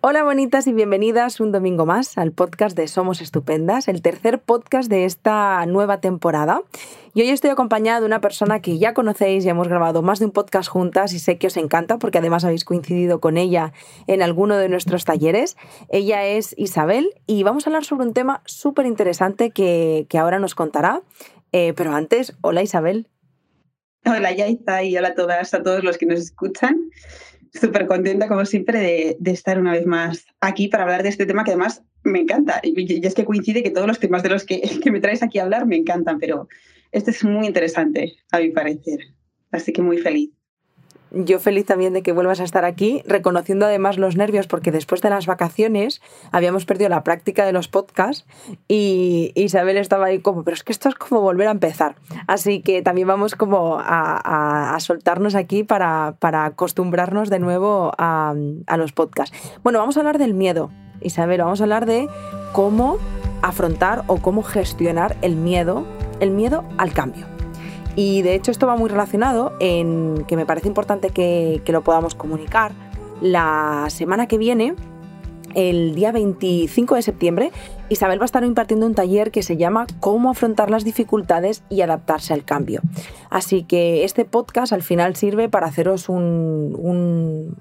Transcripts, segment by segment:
Hola bonitas y bienvenidas un domingo más al podcast de Somos Estupendas, el tercer podcast de esta nueva temporada. Y hoy estoy acompañada de una persona que ya conocéis, ya hemos grabado más de un podcast juntas y sé que os encanta porque además habéis coincidido con ella en alguno de nuestros talleres. Ella es Isabel y vamos a hablar sobre un tema súper interesante que, ahora nos contará. Eh, pero antes, hola Isabel. Hola Yaita y hola a todas, a todos los que nos escuchan súper contenta, como siempre, de, estar una vez más aquí para hablar de este tema que además me encanta. Y, es que coincide que todos los temas de los que, que me traes aquí a hablar me encantan, pero este es muy interesante, a mi parecer. Así que muy feliz. Yo feliz también de que vuelvas a estar aquí, reconociendo además los nervios, porque después de las vacaciones habíamos perdido la práctica de los podcasts y Isabel estaba ahí como, pero es que esto es como volver a empezar. Así que también vamos como a, soltarnos aquí para, acostumbrarnos de nuevo a, a los podcasts. Bueno, vamos a hablar del miedo, Isabel, vamos a hablar de cómo afrontar o cómo gestionar el miedo, el miedo al cambio. Y de hecho esto va muy relacionado en que me parece importante que, lo podamos comunicar. La semana que viene, el día 25 de septiembre, Isabel va a estar impartiendo un taller que se llama Cómo afrontar las dificultades y adaptarse al cambio. Así que este podcast al final sirve para haceros un,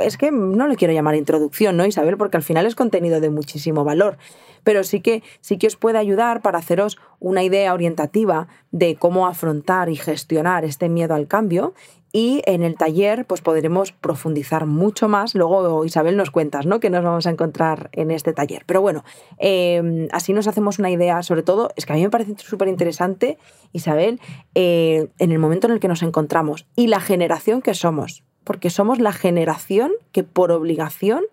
es que no le quiero llamar introducción, ¿no, Isabel? Porque al final es contenido de muchísimo valor pero sí que, sí que os puede ayudar para haceros una idea orientativa de cómo afrontar y gestionar este miedo al cambio y en el taller pues podremos profundizar mucho más. Luego Isabel nos cuentas, ¿no? Que nos vamos a encontrar en este taller. Pero bueno, em, así nos hacemos una idea. Sobre todo, es que a mí me parece súper interesante, Isabel, eh, en el momento en el que nos encontramos y la generación que somos. Porque somos la generación que por obligación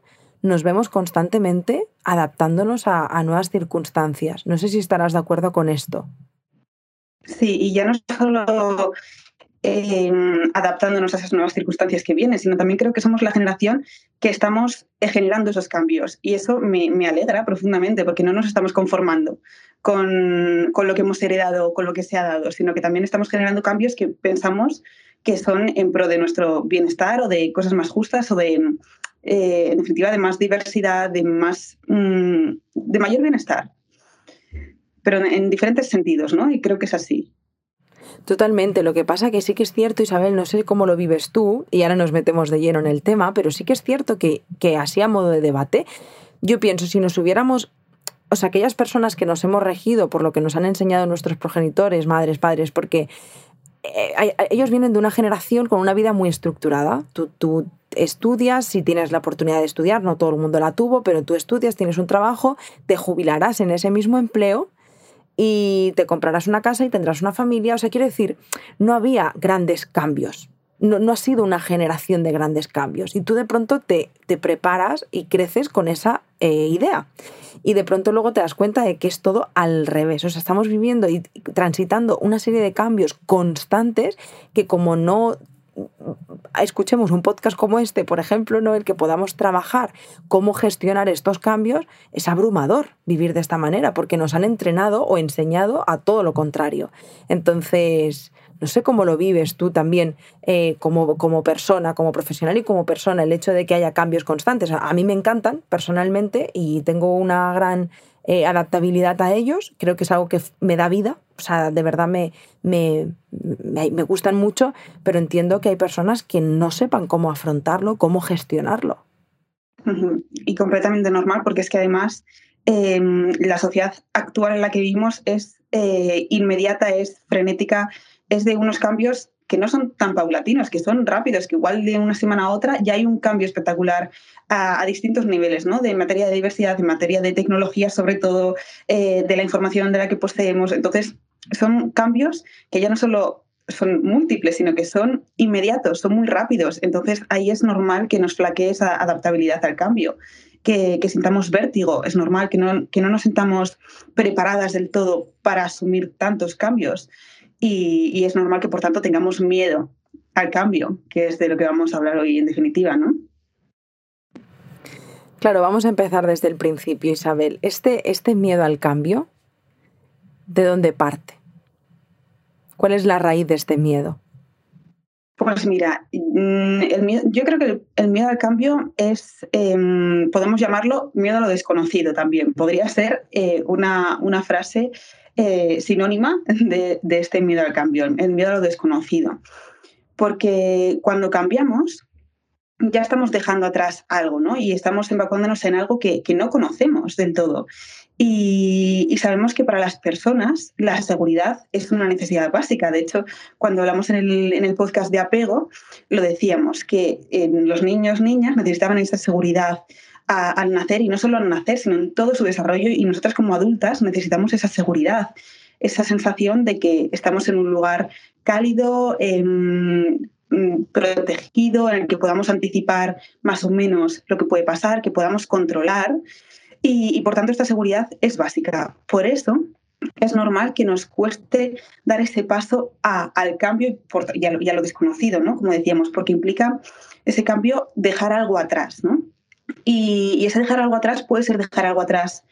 nos vemos constantemente adaptándonos a, nuevas circunstancias. No sé si estarás de acuerdo con esto. Sí, y ya no solo em, adaptándonos a esas nuevas circunstancias que vienen, sino también creo que somos la generación que estamos generando esos cambios. Y eso me, alegra profundamente porque no nos estamos conformando con, con, lo que hemos heredado, con lo que se ha dado, sino que también estamos generando cambios que pensamos que son en pro de nuestro bienestar o de cosas más justas o de, eh, en definitiva, de más diversidad, de, más, mm, de mayor bienestar, pero en, diferentes sentidos, ¿no? Y creo que es así. Totalmente. Lo que pasa que sí que es cierto, Isabel, no sé cómo lo vives tú, y ahora nos metemos de lleno en el tema, pero sí que es cierto que, que así a modo de debate, yo pienso, si nos hubiéramos o sea, aquellas personas que nos hemos regido por lo que nos han enseñado nuestros progenitores, madres, padres, porque eh, ellos vienen de una generación con una vida muy estructurada. Tú, tú, estudias, si tienes la oportunidad de estudiar, no todo el mundo la tuvo, pero tú estudias, tienes un trabajo, te jubilarás en ese mismo empleo y te comprarás una casa y tendrás una familia. O sea, quiero decir, no había grandes cambios. No, ha sido una generación de grandes cambios. Y tú de pronto te, te preparas y creces con esa eh, idea. Y de pronto luego te das cuenta de que es todo al revés. O sea, estamos viviendo y transitando una serie de cambios constantes que como no escuchemos un podcast como este, por ejemplo, ¿no? el que podamos trabajar cómo gestionar estos cambios, es abrumador vivir de esta manera, porque nos han entrenado o enseñado a todo lo contrario. Entonces, no sé cómo lo vives tú también eh, como, como persona, como profesional y como persona, el hecho de que haya cambios constantes. A mí me encantan personalmente y tengo una gran eh, adaptabilidad a ellos. Creo que es algo que me da vida. O sea, de verdad me, me, me, gustan mucho, pero entiendo que hay personas que no sepan cómo afrontarlo, cómo gestionarlo. Y completamente normal, porque es que además em, la sociedad actual en la que vivimos es eh, inmediata, es frenética, es de unos cambios que no son tan paulatinos, que son rápidos, que igual de una semana a otra ya hay un cambio espectacular a, distintos niveles, ¿no? De materia de diversidad, de materia de tecnología, sobre todo, eh, de la información de la que poseemos. Entonces, son cambios que ya no solo son múltiples, sino que son inmediatos, son muy rápidos. Entonces, ahí es normal que nos flaquee esa adaptabilidad al cambio. Que, que, sintamos vértigo. Es normal que no, que no nos sintamos preparadas del todo para asumir tantos cambios y, es normal que por tanto tengamos miedo al cambio, que es de lo que vamos a hablar hoy en definitiva, ¿no? Claro, vamos a empezar desde el principio, Isabel. Este, este miedo al cambio, ¿de dónde parte? ¿Cuál es la raíz de este miedo? Pues mira, mm, yo creo que el, miedo al cambio es, em, podemos llamarlo miedo a lo desconocido también. Podría ser eh, una, frase eh, sinónima de, este miedo al cambio, el miedo a lo desconocido. Porque cuando cambiamos, ya estamos dejando atrás algo, ¿no? Y estamos evacuándonos en algo que, no conocemos del todo. Y, sabemos que para las personas la seguridad es una necesidad básica. De hecho, cuando hablamos en el, podcast de apego, lo decíamos, que los niños, niñas necesitaban esa seguridad al nacer y no solo al nacer, sino en todo su desarrollo. Y nosotras como adultas necesitamos esa seguridad, esa sensación de que estamos en un lugar cálido, mm, protegido, en el que podamos anticipar más o menos lo que puede pasar, que podamos controlar y, por tanto esta seguridad es básica. Por eso es normal que nos cueste dar ese paso al cambio y, a lo, desconocido, ¿no? Como decíamos, porque implica ese cambio dejar algo atrás, ¿no? Y, ese dejar algo atrás puede ser dejar algo atrás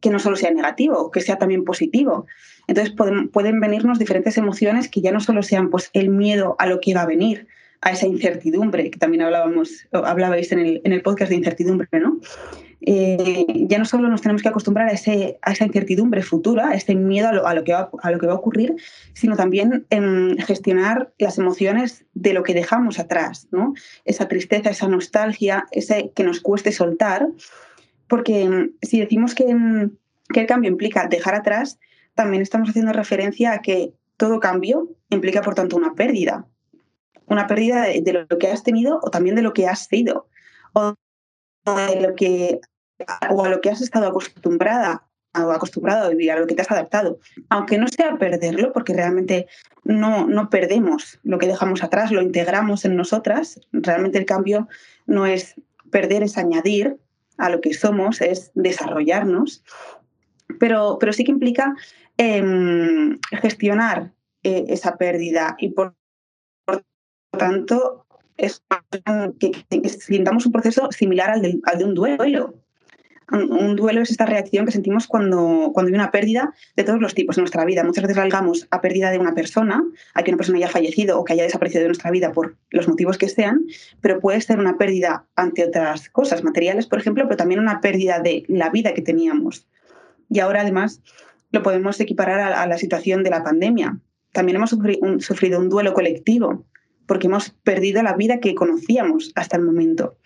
que no solo sea negativo, que sea también positivo. Entonces pueden, pueden venirnos diferentes emociones que ya no solo sean pues, el miedo a lo que va a venir, a esa incertidumbre, que también hablábamos, hablabais en el, en el podcast de incertidumbre, ¿no? Eh, ya no solo nos tenemos que acostumbrar a, ese, a esa incertidumbre futura, a ese miedo a lo, que, va, a lo que va a ocurrir, sino también en gestionar las emociones de lo que dejamos atrás, ¿no? Esa tristeza, esa nostalgia, ese que nos cueste soltar, porque mm, si decimos que, mm, que el cambio implica dejar atrás, también estamos haciendo referencia a que todo cambio implica, por tanto, una pérdida. Una pérdida de, de lo que has tenido o también de lo que has sido. O de lo que o a lo que has estado acostumbrada o acostumbrado a vivir, a lo que te has adaptado. Aunque no sea perderlo, porque realmente no, no perdemos lo que dejamos atrás, lo integramos en nosotras. Realmente el cambio no es perder, es añadir a lo que somos, es desarrollarnos. Pero, pero sí que implica em, gestionar eh, esa pérdida y por tanto es que, que, sintamos un proceso similar al de, un duelo. Un, duelo es esta reacción que sentimos cuando, hay una pérdida de todos los tipos en nuestra vida. Muchas veces valgamos a pérdida de una persona, a que una persona haya fallecido o que haya desaparecido de nuestra vida por los motivos que sean, pero puede ser una pérdida ante otras cosas, materiales, por ejemplo, pero también una pérdida de la vida que teníamos. Y ahora, además, lo podemos equiparar a la situación de la pandemia. También hemos sufrido un duelo colectivo porque hemos perdido la vida que conocíamos hasta el momento.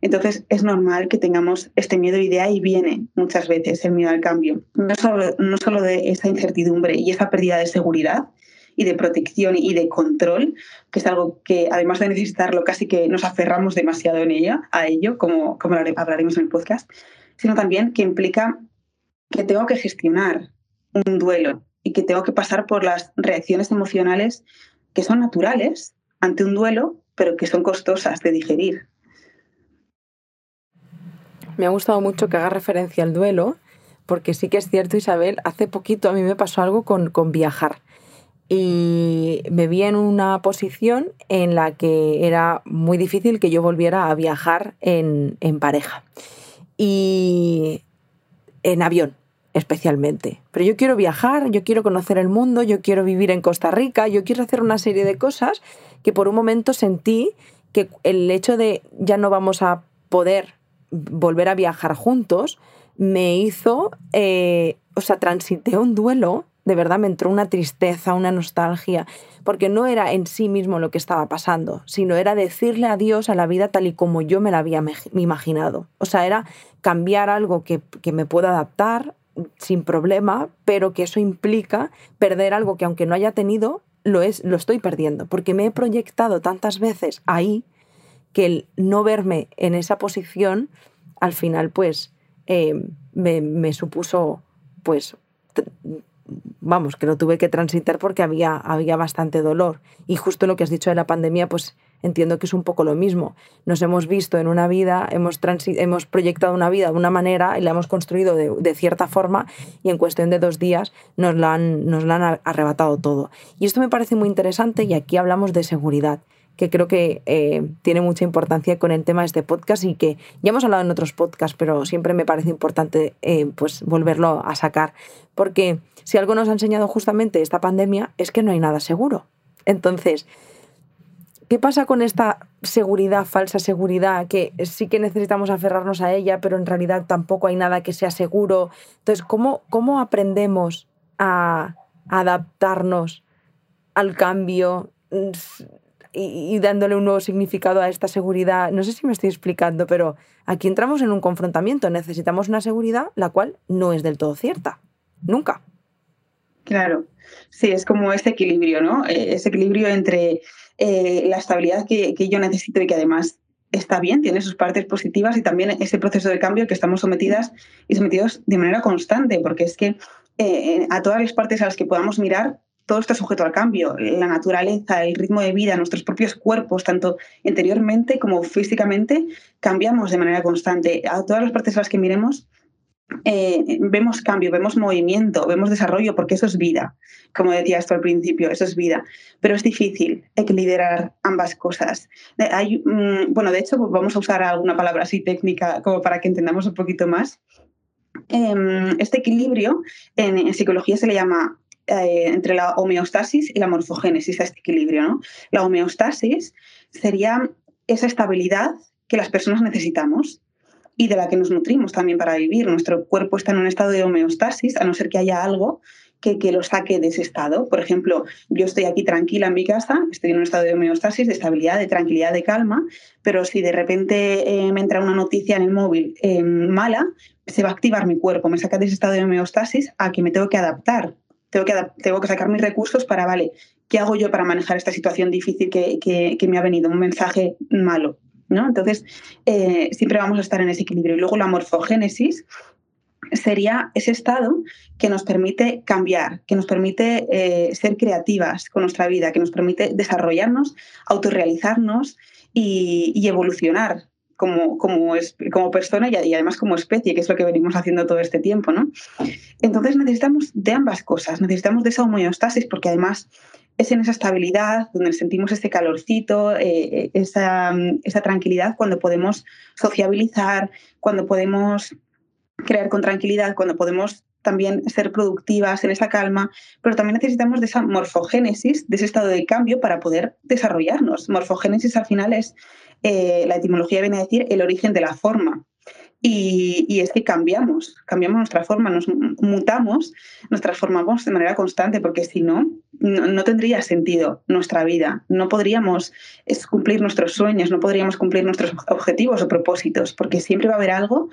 Entonces es normal que tengamos este miedo y de ahí viene muchas veces el miedo al cambio. No solo, no solo de esa incertidumbre y esa pérdida de seguridad y de protección y de control, que es algo que además de necesitarlo casi que nos aferramos demasiado en ella, a ello, como, como hablaremos en el podcast, sino también que implica que tengo que gestionar un duelo y que tengo que pasar por las reacciones emocionales que son naturales ante un duelo, pero que son costosas de digerir. Me ha gustado mucho que haga referencia al duelo, porque sí que es cierto, Isabel, hace poquito a mí me pasó algo con, viajar. Y me vi en una posición en la que era muy difícil que yo volviera a viajar en, en pareja. Y en avión, especialmente. Pero yo quiero viajar, yo quiero conocer el mundo, yo quiero vivir en Costa Rica, yo quiero hacer una serie de cosas que por un momento sentí que el hecho de ya no vamos a poder volver a viajar juntos me hizo, eh, o sea, transité un duelo, de verdad me entró una tristeza, una nostalgia, porque no era en sí mismo lo que estaba pasando, sino era decirle adiós a la vida tal y como yo me la había imaginado. O sea, era cambiar algo que, que me pueda adaptar sin problema, pero que eso implica perder algo que aunque no haya tenido, lo, es, lo estoy perdiendo, porque me he proyectado tantas veces ahí que el no verme en esa posición, al final, pues, eh, me, me, supuso, pues, vamos, que lo tuve que transitar porque había, había bastante dolor. Y justo lo que has dicho de la pandemia, pues entiendo que es un poco lo mismo. Nos hemos visto en una vida, hemos, hemos proyectado una vida de una manera y la hemos construido de, cierta forma y en cuestión de dos días nos la, han, nos la han arrebatado todo. Y esto me parece muy interesante y aquí hablamos de seguridad que creo que eh, tiene mucha importancia con el tema de este podcast y que ya hemos hablado en otros podcasts, pero siempre me parece importante eh, pues volverlo a sacar. Porque si algo nos ha enseñado justamente esta pandemia es que no hay nada seguro. Entonces, ¿Qué pasa con esta seguridad, falsa seguridad, que sí que necesitamos aferrarnos a ella, pero en realidad tampoco hay nada que sea seguro? Entonces, ¿cómo, cómo aprendemos a adaptarnos al cambio mm, y, dándole un nuevo significado a esta seguridad? No sé si me estoy explicando, pero aquí entramos en un confrontamiento. Necesitamos una seguridad la cual no es del todo cierta. Nunca. Claro, sí, es como ese equilibrio, ¿no? Eh, ese equilibrio entre eh, la estabilidad que, yo necesito y que además está bien, tiene sus partes positivas y también ese proceso de cambio que estamos sometidas y sometidos de manera constante, porque es que eh, a todas las partes a las que podamos mirar, todo está sujeto al cambio. La naturaleza, el ritmo de vida, nuestros propios cuerpos, tanto interiormente como físicamente, cambiamos de manera constante. A todas las partes a las que miremos, eh, vemos cambio, vemos movimiento, vemos desarrollo, porque eso es vida. Como decía esto al principio, eso es vida. Pero es difícil equilibrar ambas cosas. Eh, hay, mm, bueno, de hecho, vamos a usar alguna palabra así técnica como para que entendamos un poquito más. Em, este equilibrio en, psicología se le llama eh, entre la homeostasis y la morfogénesis este equilibrio. ¿no? La homeostasis sería esa estabilidad que las personas necesitamos y de la que nos nutrimos también para vivir. Nuestro cuerpo está en un estado de homeostasis, a no ser que haya algo que, que, lo saque de ese estado. Por ejemplo, yo estoy aquí tranquila en mi casa, estoy en un estado de homeostasis, de estabilidad, de tranquilidad, de calma, pero si de repente eh, me entra una noticia en el móvil eh, mala, se va a activar mi cuerpo, me saca de ese estado de homeostasis a que me tengo que adaptar. Tengo que, tengo que sacar mis recursos para, vale, ¿qué hago yo para manejar esta situación difícil que, que, que me ha venido? Un mensaje malo. ¿No? Entonces, eh, siempre vamos a estar en ese equilibrio. Y luego la morfogénesis sería ese estado que nos permite cambiar, que nos permite eh, ser creativas con nuestra vida, que nos permite desarrollarnos, autorrealizarnos y, y evolucionar como, como, como persona y, además como especie, que es lo que venimos haciendo todo este tiempo. ¿no? Entonces necesitamos de ambas cosas, necesitamos de esa homeostasis porque además es en esa estabilidad donde sentimos ese calorcito, eh, esa, esa, tranquilidad cuando podemos sociabilizar, cuando podemos crear con tranquilidad, cuando podemos también ser productivas en esa calma, pero también necesitamos de esa morfogénesis, de ese estado de cambio para poder desarrollarnos. Morfogénesis al final es, eh, la etimología viene a decir el origen de la forma. Y, es que cambiamos, cambiamos nuestra forma, nos mutamos, nos transformamos de manera constante, porque si no, no, tendría sentido nuestra vida. No podríamos cumplir nuestros sueños, no podríamos cumplir nuestros objetivos o propósitos, porque siempre va a haber algo,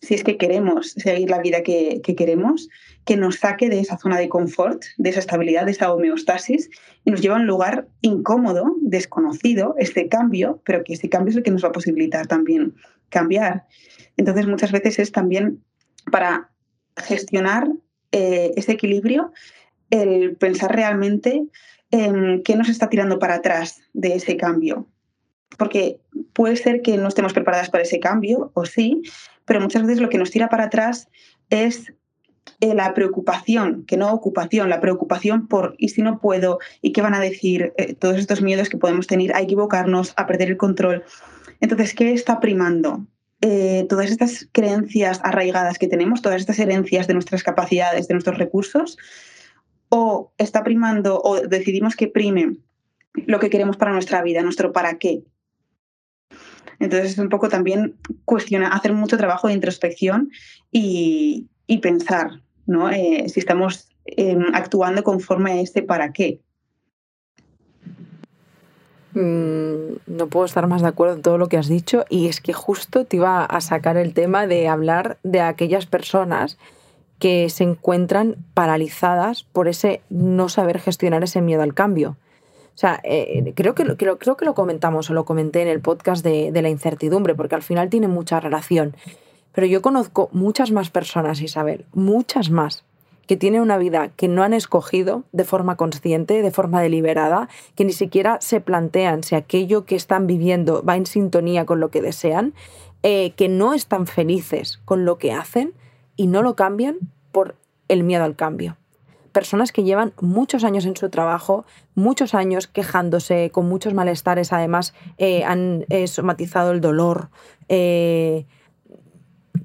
si es que queremos seguir la vida que, que queremos, que nos saque de esa zona de confort, de esa estabilidad, de esa homeostasis y nos lleva a un lugar incómodo, desconocido, este cambio, pero que ese cambio es el que nos va a posibilitar también cambiar. Entonces, muchas veces es también para gestionar eh, ese equilibrio el pensar realmente en qué nos está tirando para atrás de ese cambio. Porque puede ser que no estemos preparadas para ese cambio, o sí, pero muchas veces lo que nos tira para atrás es eh, la preocupación, que no ocupación, la preocupación por y si no puedo, y qué van a decir, eh, todos estos miedos que podemos tener a equivocarnos, a perder el control. Entonces, ¿qué está primando? Eh, todas estas creencias arraigadas que tenemos, todas estas herencias de nuestras capacidades, de nuestros recursos, o está primando o decidimos que prime lo que queremos para nuestra vida, nuestro para qué. Entonces es un poco también cuestionar, hacer mucho trabajo de introspección y, pensar ¿no? Eh, si estamos em, actuando conforme a este para qué. Mm, no puedo estar más de acuerdo en todo lo que has dicho y es que justo te iba a sacar el tema de hablar de aquellas personas que se encuentran paralizadas por ese no saber gestionar ese miedo al cambio. O sea, eh, creo, que, creo, creo que lo comentamos o lo comenté en el podcast de, de la incertidumbre, porque al final tiene mucha relación. Pero yo conozco muchas más personas, Isabel, muchas más, que tienen una vida que no han escogido de forma consciente, de forma deliberada, que ni siquiera se plantean si aquello que están viviendo va en sintonía con lo que desean, eh, que no están felices con lo que hacen y no lo cambian por el miedo al cambio. Personas que llevan muchos años en su trabajo, muchos años quejándose, con muchos malestares, además eh, han eh, somatizado el dolor, que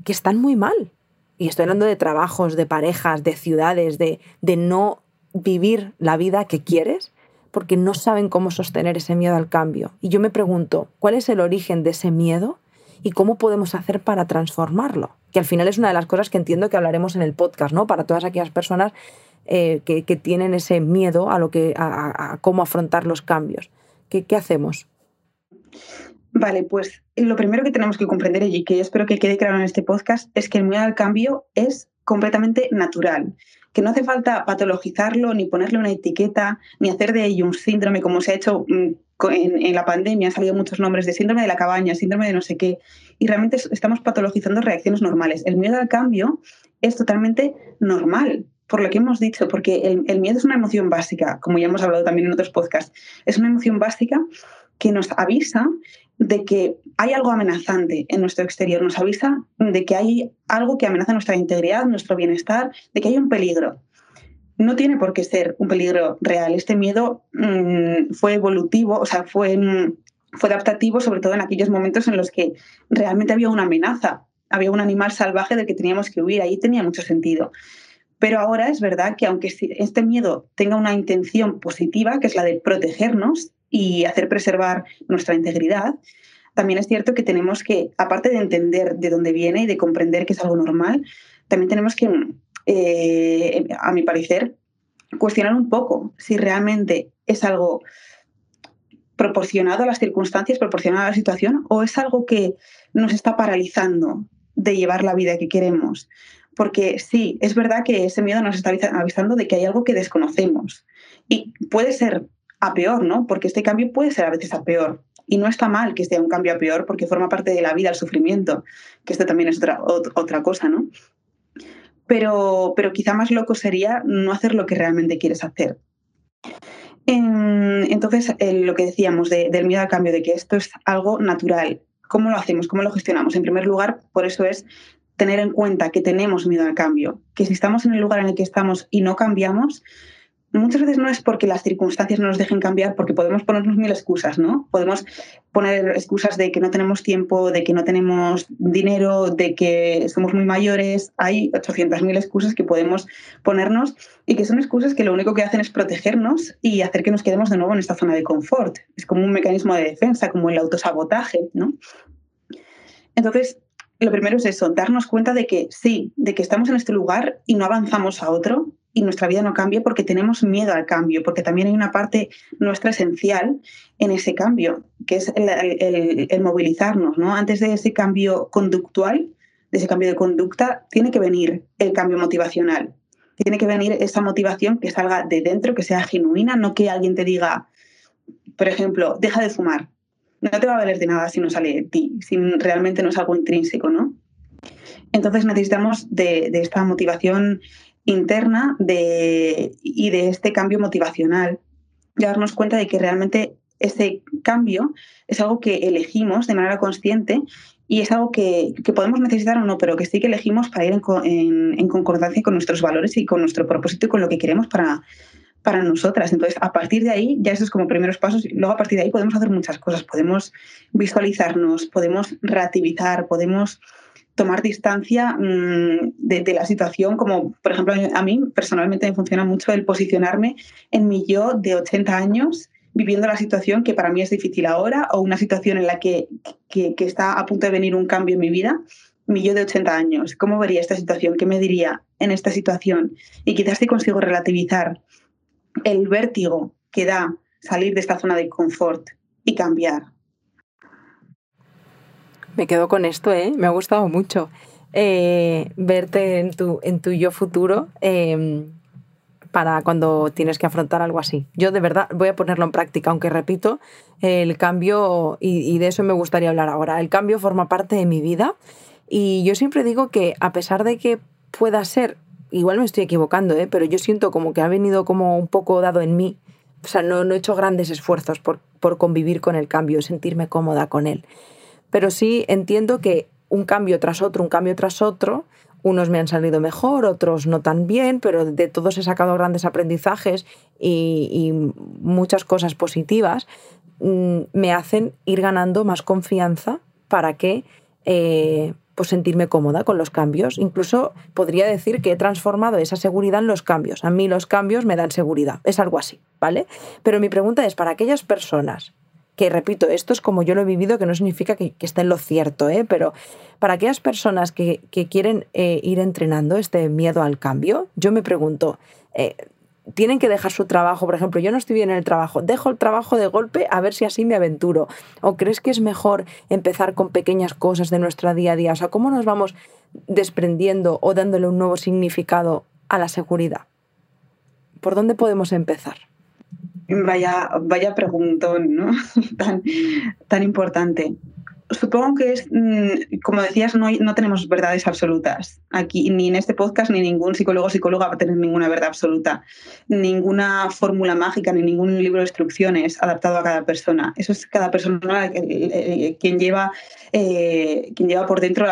están muy mal, y estoy hablando de trabajos, de parejas, de ciudades, de, de no vivir la vida que quieres, porque no saben cómo sostener ese miedo al cambio. Y yo me pregunto, ¿cuál es el origen de ese miedo y cómo podemos hacer para transformarlo? Que al final es una de las cosas que entiendo que hablaremos en el podcast, ¿no? Para todas aquellas personas eh, que, tienen ese miedo a, lo que, a, cómo afrontar los cambios. ¿Qué, ¿Qué hacemos? Vale, pues lo primero que tenemos que comprender y que espero que quede claro en este podcast es que el miedo al cambio es completamente natural, que no hace falta patologizarlo, ni ponerle una etiqueta, ni hacer de ello un síndrome como se ha hecho mm, en, la pandemia, han salido muchos nombres de síndrome de la cabaña, síndrome de no sé qué, y realmente estamos patologizando reacciones normales. El miedo al cambio es totalmente normal, por lo que hemos dicho, porque el, el miedo es una emoción básica, como ya hemos hablado también en otros podcasts, es una emoción básica que nos avisa de que hay algo amenazante en nuestro exterior, nos avisa de que hay algo que amenaza nuestra integridad, nuestro bienestar, de que hay un peligro. No tiene por qué ser un peligro real. Este miedo mm, fue evolutivo, o sea, fue, mm, fue adaptativo, sobre todo en aquellos momentos en los que realmente había una amenaza, había un animal salvaje del que teníamos que huir, ahí tenía mucho sentido. Pero ahora es verdad que aunque este miedo tenga una intención positiva, que es la de protegernos, y hacer preservar nuestra integridad, también es cierto que tenemos que, aparte de entender de dónde viene y de comprender que es algo normal, también tenemos que, eh, a mi parecer, cuestionar un poco si realmente es algo proporcionado a las circunstancias, proporcionado a la situación, o es algo que nos está paralizando de llevar la vida que queremos. Porque sí, es verdad que ese miedo nos está avisando de que hay algo que desconocemos. Y puede ser a peor, ¿no? Porque este cambio puede ser a veces a peor. Y no está mal que sea un cambio a peor porque forma parte de la vida, el sufrimiento, que esto también es otra, otra cosa, ¿no? Pero, pero quizá más loco sería no hacer lo que realmente quieres hacer. Entonces, lo que decíamos del miedo al cambio, de que esto es algo natural. ¿Cómo lo hacemos? ¿Cómo lo gestionamos? En primer lugar, por eso es tener en cuenta que tenemos miedo al cambio, que si estamos en el lugar en el que estamos y no cambiamos, muchas veces no es porque las circunstancias no nos dejen cambiar, porque podemos ponernos mil excusas, ¿no? Podemos poner excusas de que no tenemos tiempo, de que no tenemos dinero, de que somos muy mayores. Hay 800.000 excusas que podemos ponernos y que son excusas que lo único que hacen es protegernos y hacer que nos quedemos de nuevo en esta zona de confort. Es como un mecanismo de defensa, como el autosabotaje, ¿no? Entonces, lo primero es eso, darnos cuenta de que sí, de que estamos en este lugar y no avanzamos a otro, y nuestra vida no cambia porque tenemos miedo al cambio, porque también hay una parte nuestra esencial en ese cambio, que es el, movilizarnos. ¿no? Antes de ese cambio conductual, de ese cambio de conducta, tiene que venir el cambio motivacional. Tiene que venir esa motivación que salga de dentro, que sea genuina, no que alguien te diga, por ejemplo, deja de fumar. No te va a valer de nada si no sale de ti, si realmente no es algo intrínseco, ¿no? Entonces necesitamos de esta motivación interna de, y de este cambio motivacional. Y darnos cuenta de que realmente ese cambio es algo que elegimos de manera consciente y es algo que, podemos necesitar o no, pero que sí que elegimos para ir en, concordancia con nuestros valores y con nuestro propósito y con lo que queremos para, para nosotras. Entonces, a partir de ahí, ya esos como primeros pasos, y luego a partir de ahí podemos hacer muchas cosas. Podemos visualizarnos, podemos relativizar, podemos tomar distancia mm, de, la situación, como por ejemplo a mí personalmente me funciona mucho el posicionarme en mi yo de 80 años viviendo la situación que para mí es difícil ahora o una situación en la que, que, está a punto de venir un cambio en mi vida, mi yo de 80 años, ¿cómo vería esta situación? ¿Qué me diría en esta situación? Y quizás si consigo relativizar el vértigo que da salir de esta zona de confort y cambiar me quedo con esto, ¿eh? Me ha gustado mucho eh, verte en tu, en tu yo futuro em, para cuando tienes que afrontar algo así. Yo de verdad voy a ponerlo en práctica, aunque repito, el cambio, y, de eso me gustaría hablar ahora, el cambio forma parte de mi vida y yo siempre digo que a pesar de que pueda ser, igual me estoy equivocando, ¿eh? pero yo siento como que ha venido como un poco dado en mí. O sea, no, no he hecho grandes esfuerzos por, por convivir con el cambio, sentirme cómoda con él pero sí entiendo que un cambio tras otro, un cambio tras otro, unos me han salido mejor, otros no tan bien, pero de todos he sacado grandes aprendizajes y, muchas cosas positivas, mm, me hacen ir ganando más confianza para que eh, pues sentirme cómoda con los cambios. Incluso podría decir que he transformado esa seguridad en los cambios. A mí los cambios me dan seguridad. Es algo así, ¿vale? Pero mi pregunta es para aquellas personas que repito, esto es como yo lo he vivido, que no significa que, esté en lo cierto, ¿eh? pero para aquellas personas que, quieren eh, ir entrenando este miedo al cambio, yo me pregunto, eh, tienen que dejar su trabajo, por ejemplo, yo no estoy bien en el trabajo, dejo el trabajo de golpe a ver si así me aventuro. ¿O crees que es mejor empezar con pequeñas cosas de nuestra día a día? O sea, ¿cómo nos vamos desprendiendo o dándole un nuevo significado a la seguridad? ¿Por dónde podemos empezar? Vaya, vaya preguntón, ¿no? tan, tan importante supongo que es, mm, como decías, no, no tenemos verdades absolutas. Aquí, ni en este podcast, ni ningún psicólogo o psicóloga va a tener ninguna verdad absoluta. Ninguna fórmula mágica, ni ningún libro de instrucciones adaptado a cada persona. Eso es cada persona quien lleva, eh, quien lleva por dentro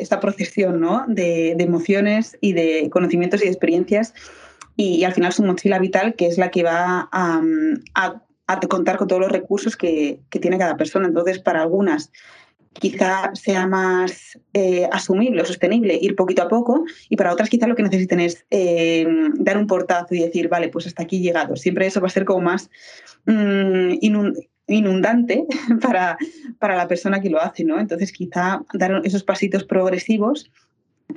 esta procesión ¿no? de, emociones y de conocimientos y de experiencias. Y, al final su mochila vital, que es la que va a, a contar con todos los recursos que, que, tiene cada persona. Entonces, para algunas quizá sea más eh, asumible o sostenible ir poquito a poco y para otras quizá lo que necesiten es eh, dar un portazo y decir, vale, pues hasta aquí he llegado. Siempre eso va a ser como más mm, inundante para, para la persona que lo hace, ¿no? Entonces quizá dar esos pasitos progresivos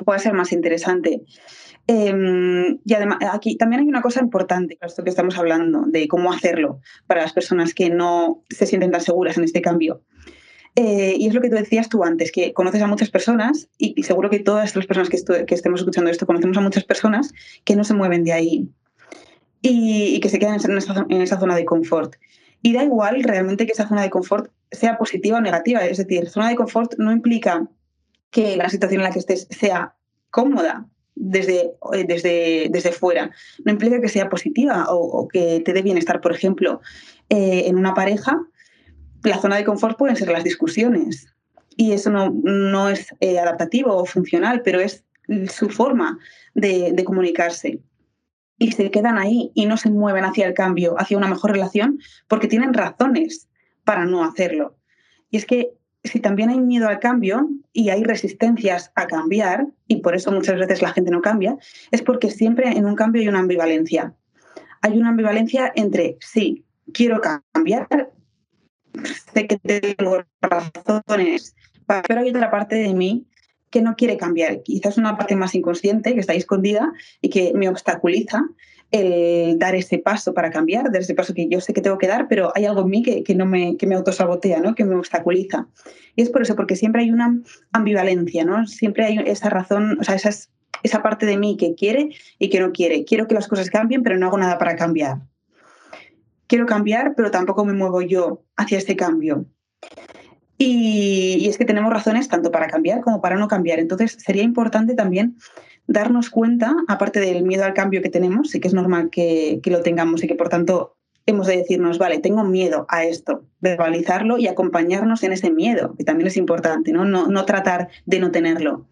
pueda ser más interesante. Em, y además, aquí también hay una cosa importante, esto que estamos hablando, de cómo hacerlo para las personas que no se sienten tan seguras en este cambio. Eh, y es lo que tú decías tú antes, que conoces a muchas personas y, seguro que todas las personas que, que, estemos escuchando esto conocemos a muchas personas que no se mueven de ahí y, que se quedan en esa, en esa, zona de confort. Y da igual realmente que esa zona de confort sea positiva o negativa. Es decir, zona de confort no implica que la situación en la que estés sea cómoda desde, eh, desde, desde fuera. No implica que sea positiva o, que te dé bienestar. Por ejemplo, eh, en una pareja la zona de confort pueden ser las discusiones. Y eso no, es eh, adaptativo o funcional, pero es su forma de, comunicarse. Y se quedan ahí y no se mueven hacia el cambio, hacia una mejor relación, porque tienen razones para no hacerlo. Y es que si también hay miedo al cambio y hay resistencias a cambiar, y por eso muchas veces la gente no cambia, es porque siempre en un cambio hay una ambivalencia. Hay una ambivalencia entre sí, quiero cambiar, sé que tengo razones, pero hay otra parte de mí que no quiere cambiar. Quizás una parte más inconsciente que está escondida y que me obstaculiza el dar ese paso para cambiar, dar ese paso que yo sé que tengo que dar, pero hay algo en mí que, no me, que me autosabotea, ¿no? que me obstaculiza. Y es por eso, porque siempre hay una ambivalencia, ¿no? siempre hay esa razón, o sea, esa parte de mí que quiere y que no quiere. Quiero que las cosas cambien, pero no hago nada para cambiar quiero cambiar, pero tampoco me muevo yo hacia este cambio. Y, es que tenemos razones tanto para cambiar como para no cambiar. Entonces, sería importante también darnos cuenta, aparte del miedo al cambio que tenemos, y que es normal que, lo tengamos y que por tanto hemos de decirnos, vale, tengo miedo a esto, verbalizarlo y acompañarnos en ese miedo, que también es importante, ¿no? No, tratar de no tenerlo.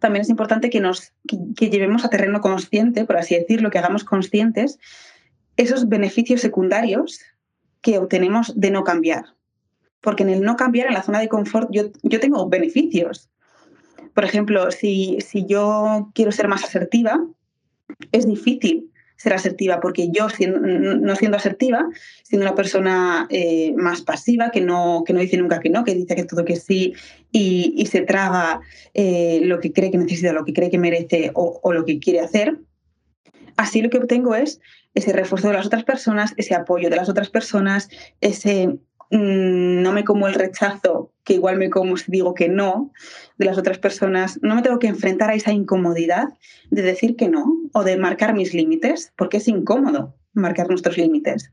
También es importante que nos que llevemos a terreno consciente, por así decirlo, que hagamos conscientes esos beneficios secundarios que obtenemos de no cambiar. Porque en el no cambiar, en la zona de confort, yo, yo tengo beneficios. Por ejemplo, si, si yo quiero ser más asertiva, es difícil ser asertiva, porque yo no siendo asertiva, siendo una persona eh, más pasiva, que no, que no dice nunca que no, que dice que todo que sí y, se traga eh, lo que cree que necesita, lo que cree que merece o, o, lo que quiere hacer, así lo que obtengo es ese refuerzo de las otras personas, ese apoyo de las otras personas, ese mm, no me como el rechazo, que igual me como si digo que no, de las otras personas, no me tengo que enfrentar a esa incomodidad de decir que no o de marcar mis límites, porque es incómodo marcar nuestros límites.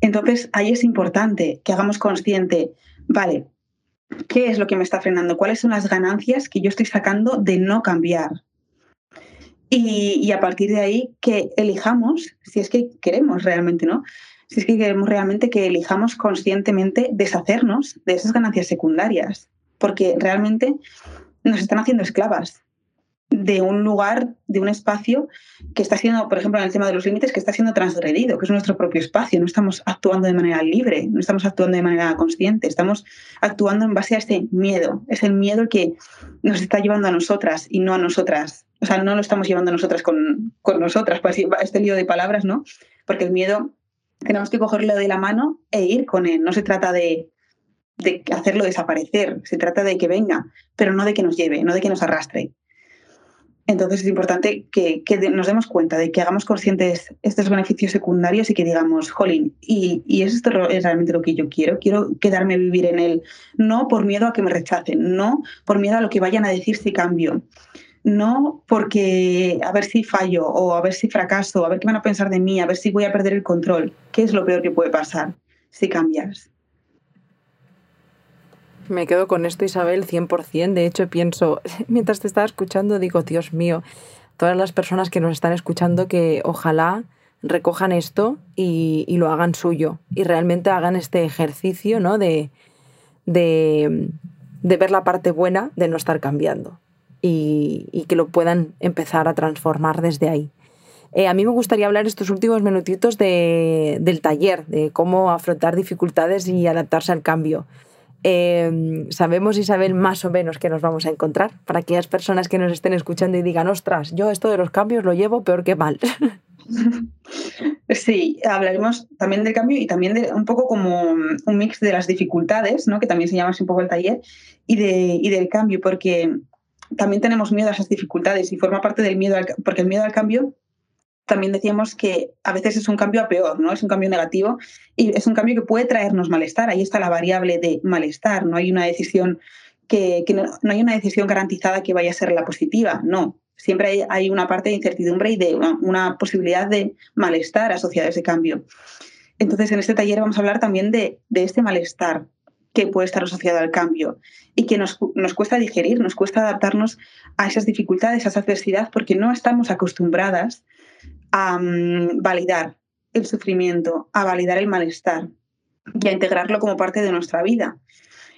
Entonces, ahí es importante que hagamos consciente, vale, ¿qué es lo que me está frenando? ¿Cuáles son las ganancias que yo estoy sacando de no cambiar? Y, a partir de ahí que elijamos, si es que queremos realmente, ¿no? Si es que queremos realmente que elijamos conscientemente deshacernos de esas ganancias secundarias, porque realmente nos están haciendo esclavas. de un lugar, de un espacio que está siendo, por ejemplo, en el tema de los límites, que está siendo transgredido, que es nuestro propio espacio. No estamos actuando de manera libre, no estamos actuando de manera consciente, estamos actuando en base a este miedo. Es el miedo que nos está llevando a nosotras y no a nosotras. O sea, no lo estamos llevando a nosotras con, con nosotras, este lío de palabras, ¿no? Porque el miedo tenemos que cogerlo de la mano e ir con él. No se trata de, de hacerlo desaparecer, se trata de que venga, pero no de que nos lleve, no de que nos arrastre. Entonces es importante que, nos demos cuenta de que hagamos conscientes estos beneficios secundarios y que digamos, jolín, y, y esto es realmente lo que yo quiero, quiero quedarme a vivir en él, no por miedo a que me rechacen, no por miedo a lo que vayan a decir si cambio, no porque a ver si fallo o a ver si fracaso, a ver qué van a pensar de mí, a ver si voy a perder el control. ¿Qué es lo peor que puede pasar si cambias? Me quedo con esto, Isabel, 100%. De hecho, pienso, mientras te estaba escuchando, digo, Dios mío, todas las personas que nos están escuchando, que ojalá recojan esto y, lo hagan suyo y realmente hagan este ejercicio ¿no? de, de, ver la parte buena de no estar cambiando y, que lo puedan empezar a transformar desde ahí. Eh, a mí me gustaría hablar estos últimos minutitos del taller, de cómo afrontar dificultades y adaptarse al cambio. Em, sabemos, Isabel, más o menos que nos vamos a encontrar para aquellas personas que nos estén escuchando y digan, ostras, yo esto de los cambios lo llevo peor que mal. Sí, hablaremos también del cambio y también de un poco como un mix de las dificultades, ¿no? que también se llama así un poco el taller, y, de, y del cambio, porque también tenemos miedo a esas dificultades y forma parte del miedo, al, porque el miedo al cambio también decíamos que a veces es un cambio a peor, ¿no? Es un cambio negativo y es un cambio que puede traernos malestar. Ahí está la variable de malestar. No hay una decisión que, no, hay una decisión garantizada que vaya a ser la positiva. No. Siempre hay, una parte de incertidumbre y de una, posibilidad de malestar asociada a ese cambio. Entonces, en este taller vamos a hablar también de, de este malestar que puede estar asociado al cambio y que nos, nos, cuesta digerir, nos cuesta adaptarnos a esas dificultades, a esa adversidad, porque no estamos acostumbradas a mm, validar el sufrimiento, a validar el malestar y a integrarlo como parte de nuestra vida.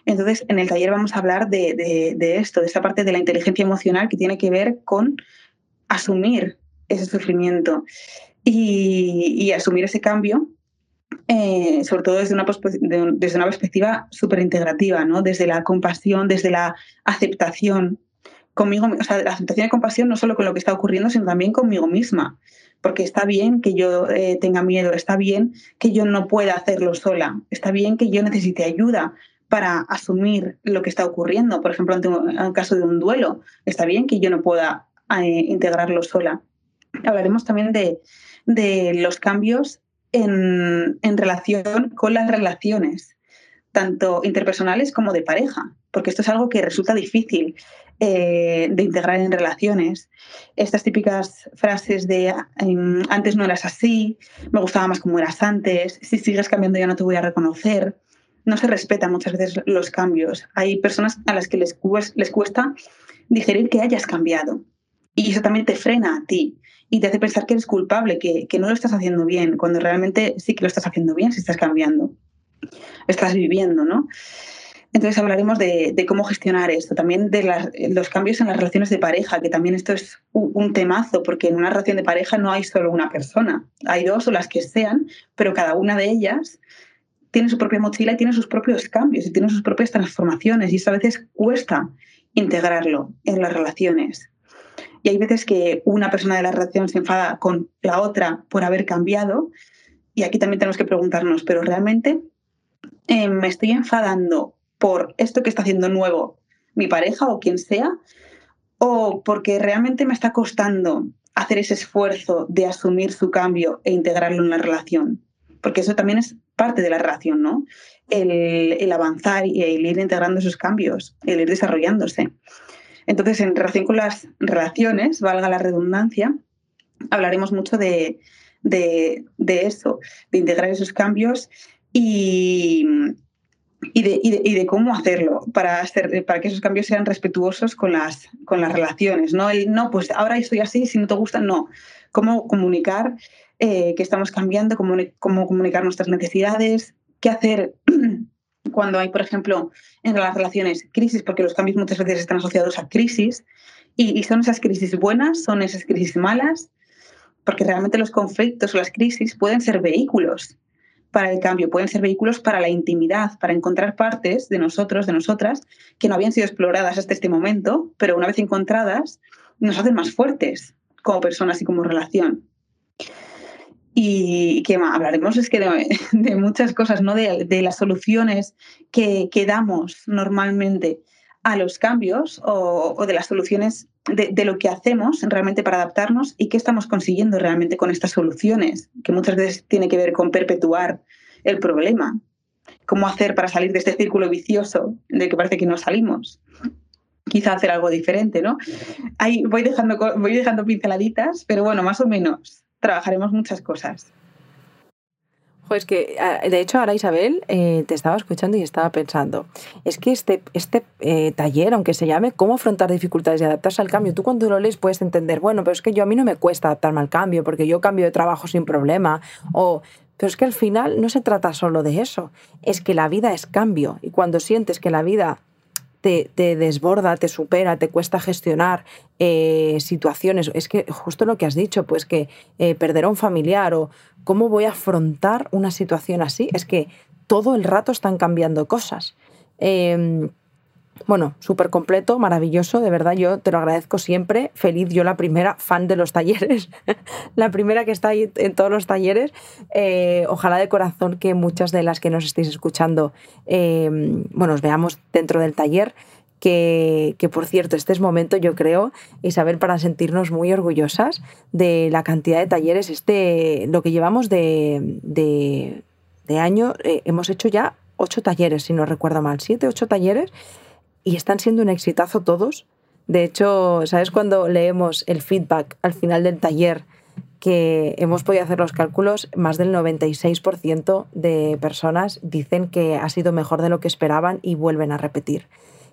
Entonces, en el taller vamos a hablar de, esto, de esa parte de la inteligencia emocional que tiene que ver con asumir ese sufrimiento y, asumir ese cambio, eh, sobre todo desde una, desde una perspectiva súper integrativa, ¿no? desde la compasión, desde la aceptación conmigo, o la aceptación y compasión no solo con lo que está ocurriendo, sino también conmigo misma porque está bien que yo eh, tenga miedo, está bien que yo no pueda hacerlo sola, está bien que yo necesite ayuda para asumir lo que está ocurriendo. Por ejemplo, ante un, caso de un duelo, está bien que yo no pueda eh, integrarlo sola. Hablaremos también de, los cambios en, relación con las relaciones, tanto interpersonales como de pareja, porque esto es algo que resulta difícil. Eh, de integrar en relaciones. Estas típicas frases de em, antes no eras así, me gustaba más como eras antes, si sigues cambiando ya no te voy a reconocer. No se respetan muchas veces los cambios. Hay personas a las que les, les cuesta digerir que hayas cambiado. Y eso también te frena a ti y te hace pensar que eres culpable, que, que no lo estás haciendo bien, cuando realmente sí que lo estás haciendo bien si estás cambiando. Estás viviendo, ¿no? Entonces hablaremos de, cómo gestionar esto, también de los cambios en las relaciones de pareja, que también esto es un, temazo, porque en una relación de pareja no hay solo una persona, hay dos o las que sean, pero cada una de ellas tiene su propia mochila y tiene sus propios cambios y tiene sus propias transformaciones y eso a veces cuesta integrarlo en las relaciones. Y hay veces que una persona de la relación se enfada con la otra por haber cambiado y aquí también tenemos que preguntarnos, pero realmente eh, me estoy enfadando por esto que está haciendo nuevo mi pareja o quien sea, o porque realmente me está costando hacer ese esfuerzo de asumir su cambio e integrarlo en la relación. Porque eso también es parte de la relación, ¿no? El, avanzar y el ir integrando esos cambios, el ir desarrollándose. Entonces, en relación con las relaciones, valga la redundancia, hablaremos mucho de, de eso, de integrar esos cambios y, y de, y, de, cómo hacerlo para, hacer, para que esos cambios sean respetuosos con las, con las relaciones. ¿no? No, pues ahora estoy así, si no te gusta, no. Cómo comunicar eh, que estamos cambiando, cómo, cómo, comunicar nuestras necesidades, qué hacer cuando hay, por ejemplo, en las relaciones crisis, porque los cambios muchas veces están asociados a crisis, y, son esas crisis buenas, son esas crisis malas, porque realmente los conflictos o las crisis pueden ser vehículos para el cambio, pueden ser vehículos para la intimidad, para encontrar partes de nosotros, de nosotras, que no habían sido exploradas hasta este momento, pero una vez encontradas, nos hacen más fuertes como personas y como relación. Y que hablaremos es que de, muchas cosas, ¿no? De, las soluciones que, damos normalmente a los cambios o, de las soluciones de, lo que hacemos realmente para adaptarnos y qué estamos consiguiendo realmente con estas soluciones, que muchas veces tiene que ver con perpetuar el problema. ¿Cómo hacer para salir de este círculo vicioso de que parece que no salimos? Quizá hacer algo diferente, ¿no? Ahí voy dejando, voy dejando pinceladitas, pero bueno, más o menos trabajaremos muchas cosas. Pues que, ah, de hecho, ahora Isabel, eh, te estaba escuchando y estaba pensando, es que este, este eh, taller, aunque se llame Cómo afrontar dificultades y adaptarse al cambio, tú cuando lo lees puedes entender, bueno, pero es que yo a mí no me cuesta adaptarme al cambio porque yo cambio de trabajo sin problema, o, pero es que al final no se trata solo de eso, es que la vida es cambio y cuando sientes que la vida te, desborda, te supera, te cuesta gestionar eh, situaciones. Es que justo lo que has dicho, pues que eh, perder a un familiar o cómo voy a afrontar una situación así, es que todo el rato están cambiando cosas. Em, bueno, súper completo, maravilloso, de verdad yo te lo agradezco siempre. Feliz, yo la primera fan de los talleres, la primera que está ahí en todos los talleres. Eh, ojalá de corazón que muchas de las que nos estéis escuchando, eh, bueno, os veamos dentro del taller. Que, que, por cierto, este es momento, yo creo, Isabel, para sentirnos muy orgullosas de la cantidad de talleres. Este, lo que llevamos de, de, año, eh, hemos hecho ya ocho talleres, si no recuerdo mal, siete, ocho talleres y están siendo un exitazo todos. De hecho, ¿sabes cuando leemos el feedback al final del taller? que hemos podido hacer los cálculos, más del 96% de personas dicen que ha sido mejor de lo que esperaban y vuelven a repetir.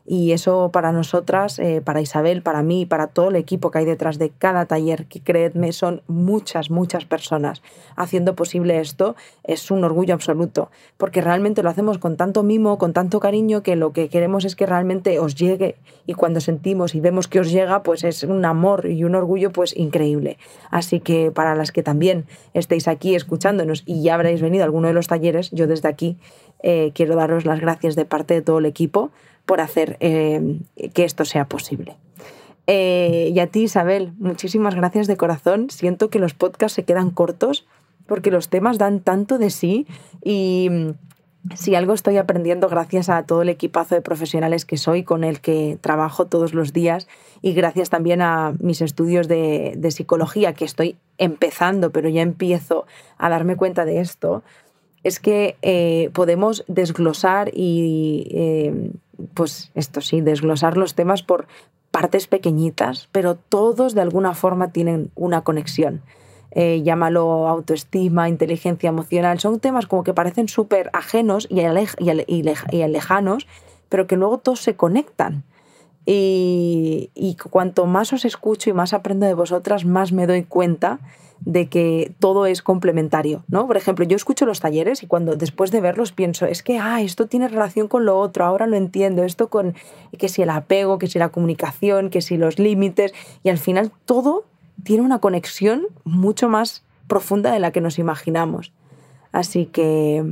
Y eso para nosotras, eh, para Isabel, para mí, para todo el equipo que hay detrás de cada taller, que creedme, son muchas, muchas personas haciendo posible esto, es un orgullo absoluto, porque realmente lo hacemos con tanto mimo, con tanto cariño, que lo que queremos es que realmente os llegue y cuando sentimos y vemos que os llega, pues es un amor y un orgullo pues increíble. Así que para las que también estéis aquí escuchándonos y ya habréis venido a alguno de los talleres, yo desde aquí eh, quiero daros las gracias de parte de todo el equipo por hacer eh, que esto sea posible. Eh, y a ti, Isabel, muchísimas gracias de corazón. Siento que los podcasts se quedan cortos porque los temas dan tanto de sí y mm, si algo estoy aprendiendo gracias a todo el equipazo de profesionales que soy, con el que trabajo todos los días y gracias también a mis estudios de, psicología que estoy empezando, pero ya empiezo a darme cuenta de esto, es que eh, podemos desglosar y pues esto sí, desglosar los temas por partes pequeñitas, pero todos de alguna forma tienen una conexión. Eh, llámalo autoestima, inteligencia emocional, son temas como que parecen súper ajenos y, y, lejanos, pero que luego todos se conectan. Y cuanto más os escucho y más aprendo de vosotras, más me doy cuenta de que todo es complementario, ¿no? Por ejemplo, yo escucho los talleres y cuando después de verlos pienso, es que, ah, esto tiene relación con lo otro, ahora lo entiendo, esto con que si el apego, que si la comunicación, que si los límites, y al final todo tiene una conexión mucho más profunda de la que nos imaginamos. Así que,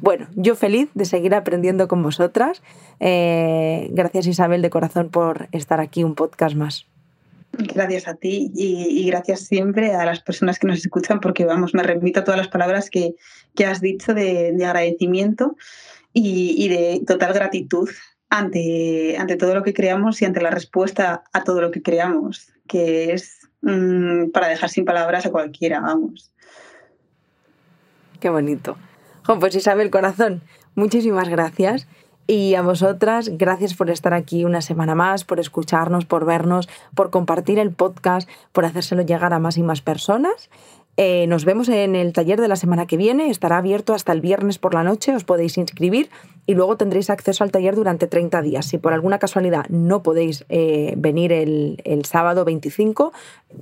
bueno, yo feliz de seguir aprendiendo con vosotras. Eh, gracias Isabel de corazón por estar aquí un podcast más. Gracias a ti y, gracias siempre a las personas que nos escuchan porque, vamos, me remito a todas las palabras que, has dicho de, agradecimiento y, de total gratitud ante, ante todo lo que creamos y ante la respuesta a todo lo que creamos, que es mm, para dejar sin palabras a cualquiera, vamos. Qué bonito. pues Isabel Corazón, muchísimas gracias. Y a vosotras, gracias por estar aquí una semana más, por escucharnos, por vernos, por compartir el podcast, por hacérselo llegar a más y más personas. Eh, nos vemos en el taller de la semana que viene, estará abierto hasta el viernes por la noche, os podéis inscribir y luego tendréis acceso al taller durante 30 días. Si por alguna casualidad no podéis eh, venir el, el, sábado 25,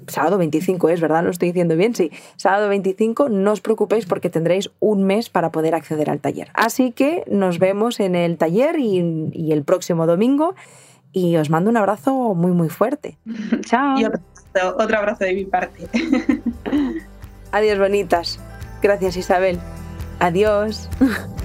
sábado 25 es, ¿verdad? Lo estoy diciendo bien, sí, sábado 25, no os preocupéis porque tendréis un mes para poder acceder al taller. Así que nos vemos en el taller y, y el próximo domingo y os mando un abrazo muy, muy fuerte. Chao. Y otro, otro abrazo de mi parte. Adiós, bonitas. Gracias, Isabel. Adiós.